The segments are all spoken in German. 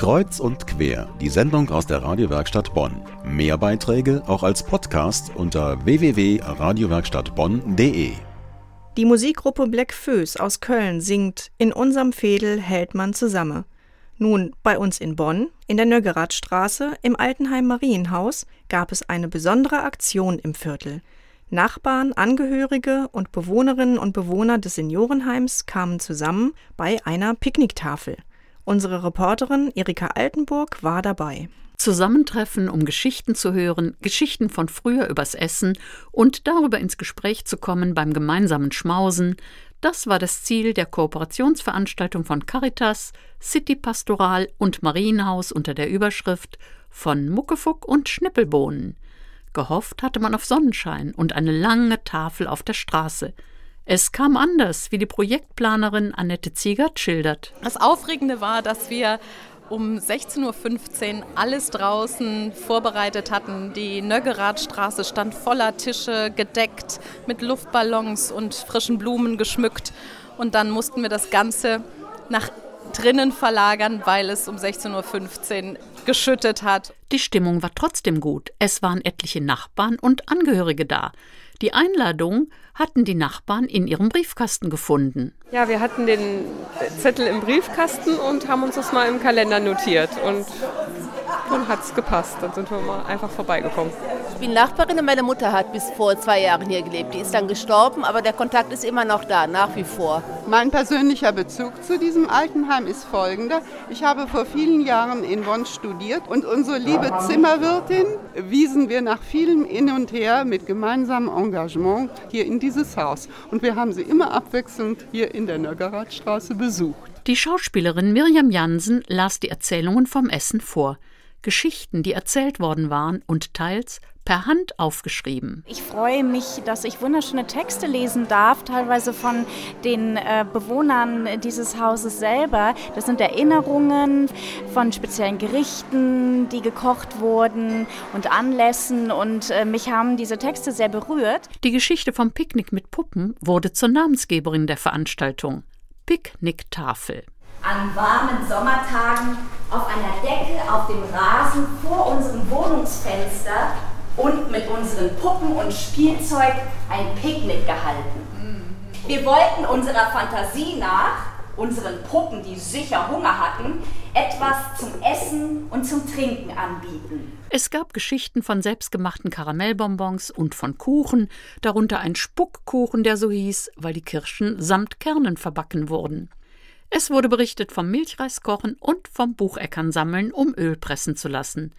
Kreuz und quer, die Sendung aus der Radiowerkstatt Bonn. Mehr Beiträge auch als Podcast unter www.radiowerkstattbonn.de. Die Musikgruppe Black Föß aus Köln singt In unserem Fädel hält man zusammen. Nun, bei uns in Bonn, in der Nöggeradstraße, im Altenheim Marienhaus, gab es eine besondere Aktion im Viertel. Nachbarn, Angehörige und Bewohnerinnen und Bewohner des Seniorenheims kamen zusammen bei einer Picknicktafel. Unsere Reporterin Erika Altenburg war dabei. Zusammentreffen, um Geschichten zu hören, Geschichten von früher übers Essen und darüber ins Gespräch zu kommen beim gemeinsamen Schmausen, das war das Ziel der Kooperationsveranstaltung von Caritas, City Pastoral und Marienhaus unter der Überschrift von Muckefuck und Schnippelbohnen. Gehofft hatte man auf Sonnenschein und eine lange Tafel auf der Straße. Es kam anders, wie die Projektplanerin Annette Ziegert schildert. Das Aufregende war, dass wir um 16.15 Uhr alles draußen vorbereitet hatten. Die Nöggeradstraße stand voller Tische, gedeckt mit Luftballons und frischen Blumen geschmückt. Und dann mussten wir das Ganze nach drinnen verlagern, weil es um 16.15 Uhr geschüttet hat. Die Stimmung war trotzdem gut. Es waren etliche Nachbarn und Angehörige da. Die Einladung hatten die Nachbarn in ihrem Briefkasten gefunden. Ja, wir hatten den Zettel im Briefkasten und haben uns das mal im Kalender notiert. Und dann hat es gepasst. Dann sind wir mal einfach vorbeigekommen. Ich bin Nachbarin und meine Mutter hat bis vor zwei Jahren hier gelebt. Die ist dann gestorben, aber der Kontakt ist immer noch da, nach wie vor. Mein persönlicher Bezug zu diesem Altenheim ist folgender. Ich habe vor vielen Jahren in Bonn studiert und unsere liebe Zimmerwirtin wiesen wir nach vielem Hin und Her mit gemeinsamem Engagement hier in dieses Haus. Und wir haben sie immer abwechselnd hier in der Nöggeradstraße besucht. Die Schauspielerin Mirjam Jansen las die Erzählungen vom Essen vor. Geschichten, die erzählt worden waren und teils per Hand aufgeschrieben. Ich freue mich, dass ich wunderschöne Texte lesen darf, teilweise von den äh, Bewohnern dieses Hauses selber. Das sind Erinnerungen von speziellen Gerichten, die gekocht wurden und Anlässen und äh, mich haben diese Texte sehr berührt. Die Geschichte vom Picknick mit Puppen wurde zur Namensgeberin der Veranstaltung. Picknicktafel an warmen Sommertagen auf einer Decke auf dem Rasen vor unserem Wohnungsfenster und mit unseren Puppen und Spielzeug ein Picknick gehalten. Wir wollten unserer Fantasie nach, unseren Puppen, die sicher Hunger hatten, etwas zum Essen und zum Trinken anbieten. Es gab Geschichten von selbstgemachten Karamellbonbons und von Kuchen, darunter ein Spuckkuchen, der so hieß, weil die Kirschen samt Kernen verbacken wurden. Es wurde berichtet vom Milchreiskochen und vom Bucheckern sammeln, um Öl pressen zu lassen.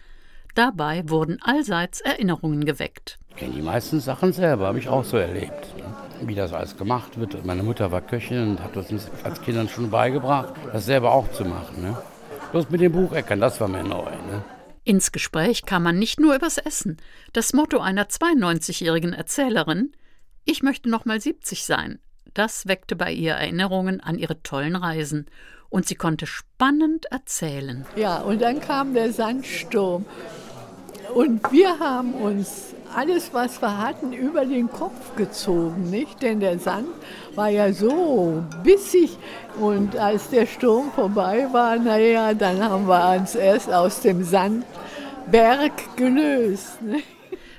Dabei wurden allseits Erinnerungen geweckt. Ich kenne die meisten Sachen selber, habe ich auch so erlebt. Ne? Wie das alles gemacht wird. Meine Mutter war Köchin und hat uns als Kindern schon beigebracht, das selber auch zu machen. Ne? Bloß mit dem Bucheckern, das war mir neu. Ne? Ins Gespräch kam man nicht nur übers Essen. Das Motto einer 92-jährigen Erzählerin: Ich möchte noch mal 70 sein. Das weckte bei ihr Erinnerungen an ihre tollen Reisen und sie konnte spannend erzählen. Ja, und dann kam der Sandsturm und wir haben uns alles, was wir hatten, über den Kopf gezogen, nicht? Denn der Sand war ja so bissig und als der Sturm vorbei war, naja, dann haben wir uns erst aus dem Sandberg gelöst. Nicht?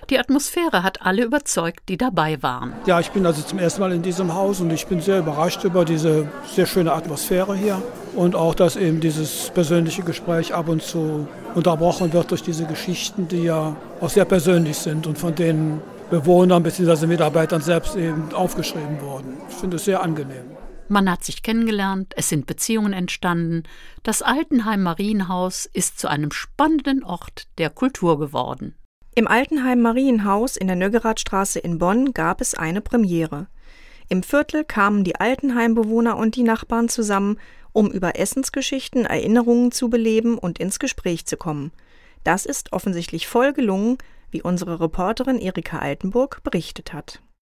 Die Atmosphäre hat alle überzeugt, die dabei waren. Ja, ich bin also zum ersten Mal in diesem Haus und ich bin sehr überrascht über diese sehr schöne Atmosphäre hier und auch, dass eben dieses persönliche Gespräch ab und zu unterbrochen wird durch diese Geschichten, die ja auch sehr persönlich sind und von den Bewohnern bzw. Mitarbeitern selbst eben aufgeschrieben wurden. Ich finde es sehr angenehm. Man hat sich kennengelernt, es sind Beziehungen entstanden. Das Altenheim Marienhaus ist zu einem spannenden Ort der Kultur geworden. Im Altenheim Marienhaus in der Nöggeradstraße in Bonn gab es eine Premiere. Im Viertel kamen die Altenheimbewohner und die Nachbarn zusammen, um über Essensgeschichten Erinnerungen zu beleben und ins Gespräch zu kommen. Das ist offensichtlich voll gelungen, wie unsere Reporterin Erika Altenburg berichtet hat